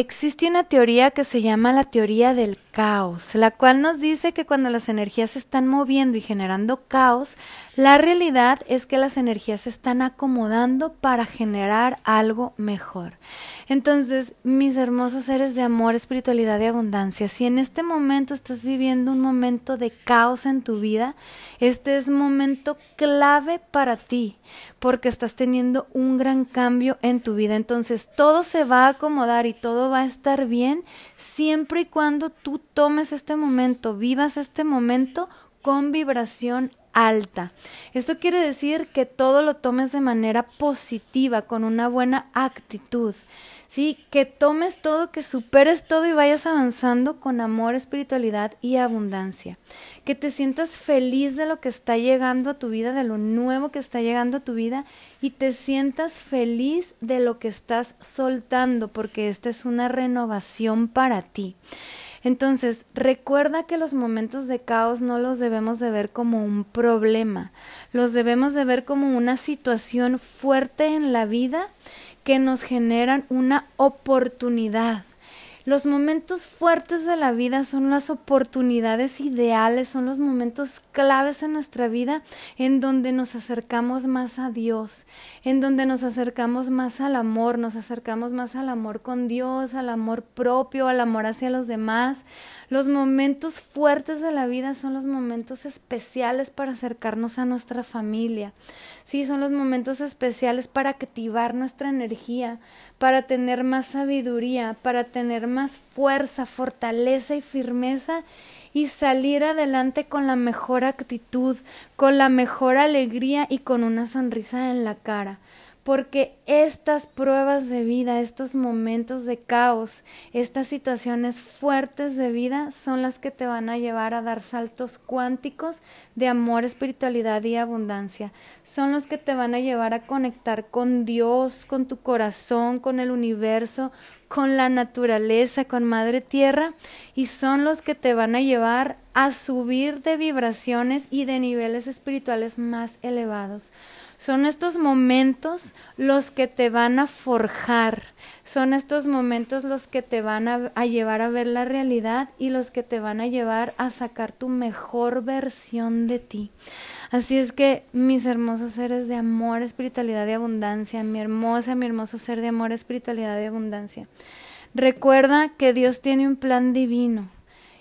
Existe una teoría que se llama la teoría del caos, la cual nos dice que cuando las energías se están moviendo y generando caos, la realidad es que las energías se están acomodando para generar algo mejor. Entonces, mis hermosos seres de amor, espiritualidad y abundancia, si en este momento estás viviendo un momento de caos en tu vida, este es momento clave para ti, porque estás teniendo un gran cambio en tu vida. Entonces, todo se va a acomodar y todo va a estar bien siempre y cuando tú tomes este momento, vivas este momento con vibración alta. Esto quiere decir que todo lo tomes de manera positiva, con una buena actitud. ¿Sí? Que tomes todo, que superes todo y vayas avanzando con amor, espiritualidad y abundancia. Que te sientas feliz de lo que está llegando a tu vida, de lo nuevo que está llegando a tu vida y te sientas feliz de lo que estás soltando, porque esta es una renovación para ti. Entonces, recuerda que los momentos de caos no los debemos de ver como un problema, los debemos de ver como una situación fuerte en la vida que nos generan una oportunidad. Los momentos fuertes de la vida son las oportunidades ideales, son los momentos claves en nuestra vida en donde nos acercamos más a Dios, en donde nos acercamos más al amor, nos acercamos más al amor con Dios, al amor propio, al amor hacia los demás. Los momentos fuertes de la vida son los momentos especiales para acercarnos a nuestra familia. Sí, son los momentos especiales para activar nuestra energía, para tener más sabiduría, para tener más fuerza, fortaleza y firmeza y salir adelante con la mejor actitud, con la mejor alegría y con una sonrisa en la cara porque estas pruebas de vida, estos momentos de caos, estas situaciones fuertes de vida son las que te van a llevar a dar saltos cuánticos de amor, espiritualidad y abundancia. Son los que te van a llevar a conectar con Dios, con tu corazón, con el universo, con la naturaleza, con Madre Tierra, y son los que te van a llevar a subir de vibraciones y de niveles espirituales más elevados. Son estos momentos los que te van a forjar, son estos momentos los que te van a, llevar a ver la realidad y los que te van a llevar a sacar tu mejor versión de ti. Así es que mis hermosos seres de amor, espiritualidad y abundancia, mi hermosa, mi hermoso ser de amor, espiritualidad y abundancia. Recuerda que Dios tiene un plan divino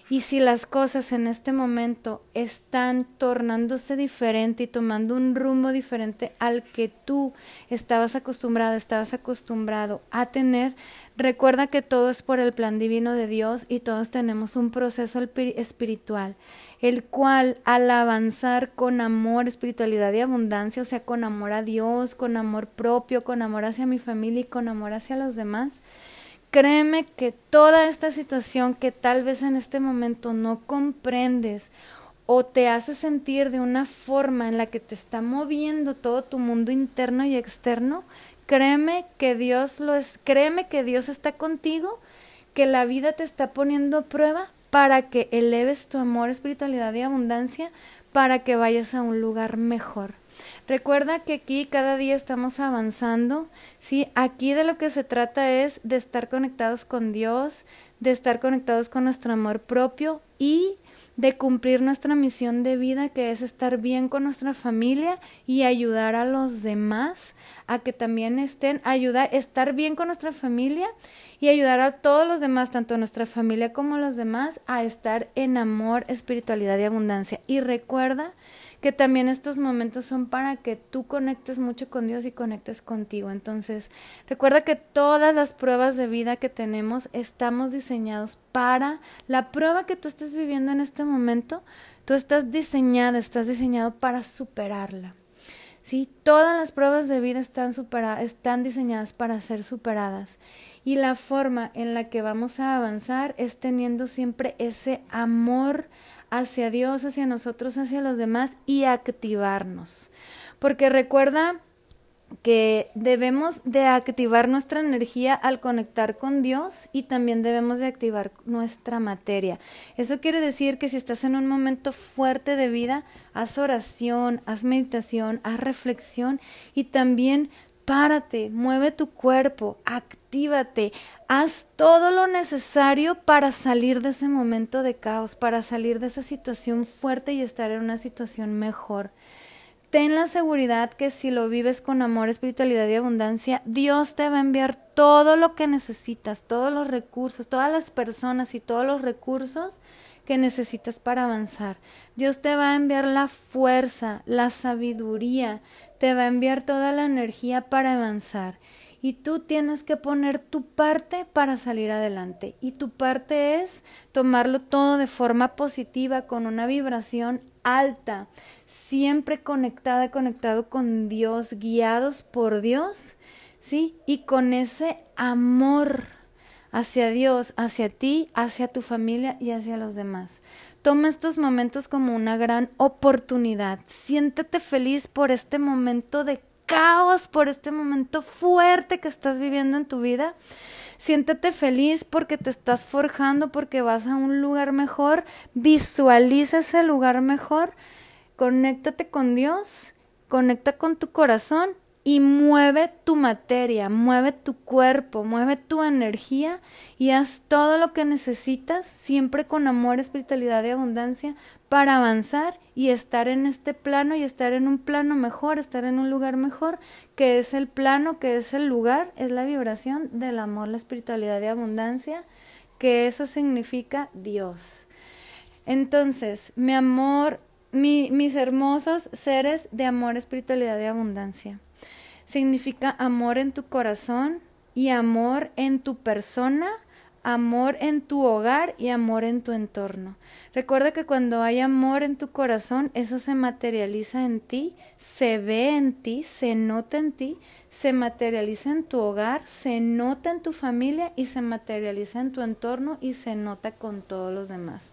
y si las cosas en este momento están tornándose diferente y tomando un rumbo diferente al que tú estabas acostumbrada, estabas acostumbrado a tener, recuerda que todo es por el plan divino de Dios y todos tenemos un proceso espiritual, el cual al avanzar con amor, espiritualidad y abundancia, o sea, con amor a Dios, con amor propio, con amor hacia mi familia y con amor hacia los demás, Créeme que toda esta situación que tal vez en este momento no comprendes o te hace sentir de una forma en la que te está moviendo todo tu mundo interno y externo, créeme que Dios lo es, créeme que Dios está contigo, que la vida te está poniendo prueba para que eleves tu amor, espiritualidad y abundancia, para que vayas a un lugar mejor. Recuerda que aquí cada día estamos avanzando, ¿sí? Aquí de lo que se trata es de estar conectados con Dios, de estar conectados con nuestro amor propio y de cumplir nuestra misión de vida, que es estar bien con nuestra familia y ayudar a los demás a que también estén, ayudar, estar bien con nuestra familia y ayudar a todos los demás, tanto nuestra familia como los demás, a estar en amor, espiritualidad y abundancia. Y recuerda que también estos momentos son para que tú conectes mucho con Dios y conectes contigo. Entonces, recuerda que todas las pruebas de vida que tenemos estamos diseñados para la prueba que tú estés viviendo en este momento, tú estás diseñada, estás diseñado para superarla. ¿Sí? Todas las pruebas de vida están, están diseñadas para ser superadas y la forma en la que vamos a avanzar es teniendo siempre ese amor hacia Dios, hacia nosotros, hacia los demás y activarnos. Porque recuerda que debemos de activar nuestra energía al conectar con Dios y también debemos de activar nuestra materia. Eso quiere decir que si estás en un momento fuerte de vida, haz oración, haz meditación, haz reflexión y también párate, mueve tu cuerpo, actívate, haz todo lo necesario para salir de ese momento de caos, para salir de esa situación fuerte y estar en una situación mejor. Ten la seguridad que si lo vives con amor, espiritualidad y abundancia, Dios te va a enviar todo lo que necesitas, todos los recursos, todas las personas y todos los recursos que necesitas para avanzar. Dios te va a enviar la fuerza, la sabiduría, te va a enviar toda la energía para avanzar. Y tú tienes que poner tu parte para salir adelante. Y tu parte es tomarlo todo de forma positiva, con una vibración alta, siempre conectada, conectado con Dios, guiados por Dios, ¿sí? Y con ese amor hacia Dios, hacia ti, hacia tu familia y hacia los demás. Toma estos momentos como una gran oportunidad. Siéntete feliz por este momento de caos, por este momento fuerte que estás viviendo en tu vida. Siéntete feliz porque te estás forjando, porque vas a un lugar mejor. Visualiza ese lugar mejor. Conéctate con Dios, conecta con tu corazón y mueve tu materia, mueve tu cuerpo, mueve tu energía y haz todo lo que necesitas, siempre con amor, espiritualidad y abundancia, para avanzar y estar en este plano y estar en un plano mejor, estar en un lugar mejor, que es el plano, que es el lugar, es la vibración del amor, la espiritualidad y abundancia, que eso significa Dios. Entonces, mi amor, mis hermosos seres de amor, espiritualidad y abundancia significa amor en tu corazón y amor en tu persona, amor en tu hogar y amor en tu entorno. Recuerda que cuando hay amor en tu corazón, eso se materializa en ti, se ve en ti, se nota en ti, se materializa en tu hogar, se nota en tu familia y se materializa en tu entorno y se nota con todos los demás.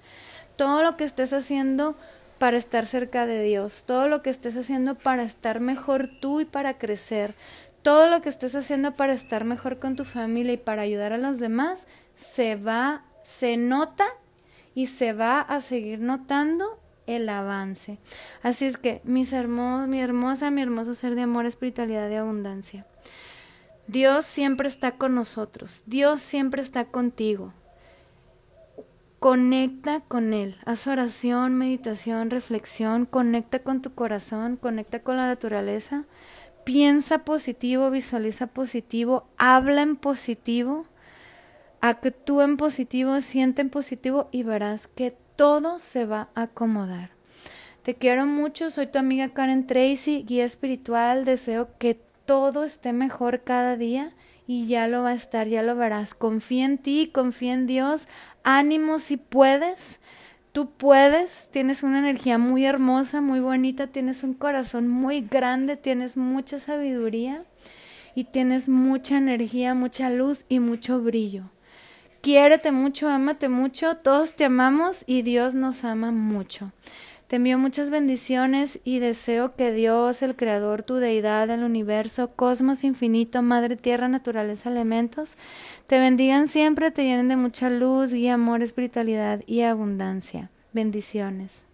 Todo lo que estés haciendo para estar cerca de Dios, todo lo que estés haciendo para estar mejor tú y para crecer, todo lo que estés haciendo para estar mejor con tu familia y para ayudar a los demás, se va, se nota y se va a seguir notando el avance. Así es que, mis hermosos, mi hermosa, mi hermoso ser de amor, espiritualidad y abundancia. Dios siempre está con nosotros, Dios siempre está contigo. Conecta con Él, haz oración, meditación, reflexión, conecta con tu corazón, conecta con la naturaleza, piensa positivo, visualiza positivo, habla en positivo, actúa en positivo, siente en positivo y verás que todo se va a acomodar. Te quiero mucho, soy tu amiga Karen Tracy, guía espiritual, deseo que todo esté mejor cada día y ya lo va a estar, ya lo verás. Confía en ti, confía en Dios, ánimo si puedes. Tú puedes, tienes una energía muy hermosa, muy bonita, tienes un corazón muy grande, tienes mucha sabiduría y tienes mucha energía, mucha luz y mucho brillo. Quiérete mucho, ámate mucho, todos te amamos y Dios nos ama mucho. Te envío muchas bendiciones y deseo que Dios, el Creador, tu deidad, el universo, cosmos infinito, Madre Tierra, naturaleza, elementos, te bendigan siempre, te llenen de mucha luz y amor, espiritualidad y abundancia. Bendiciones.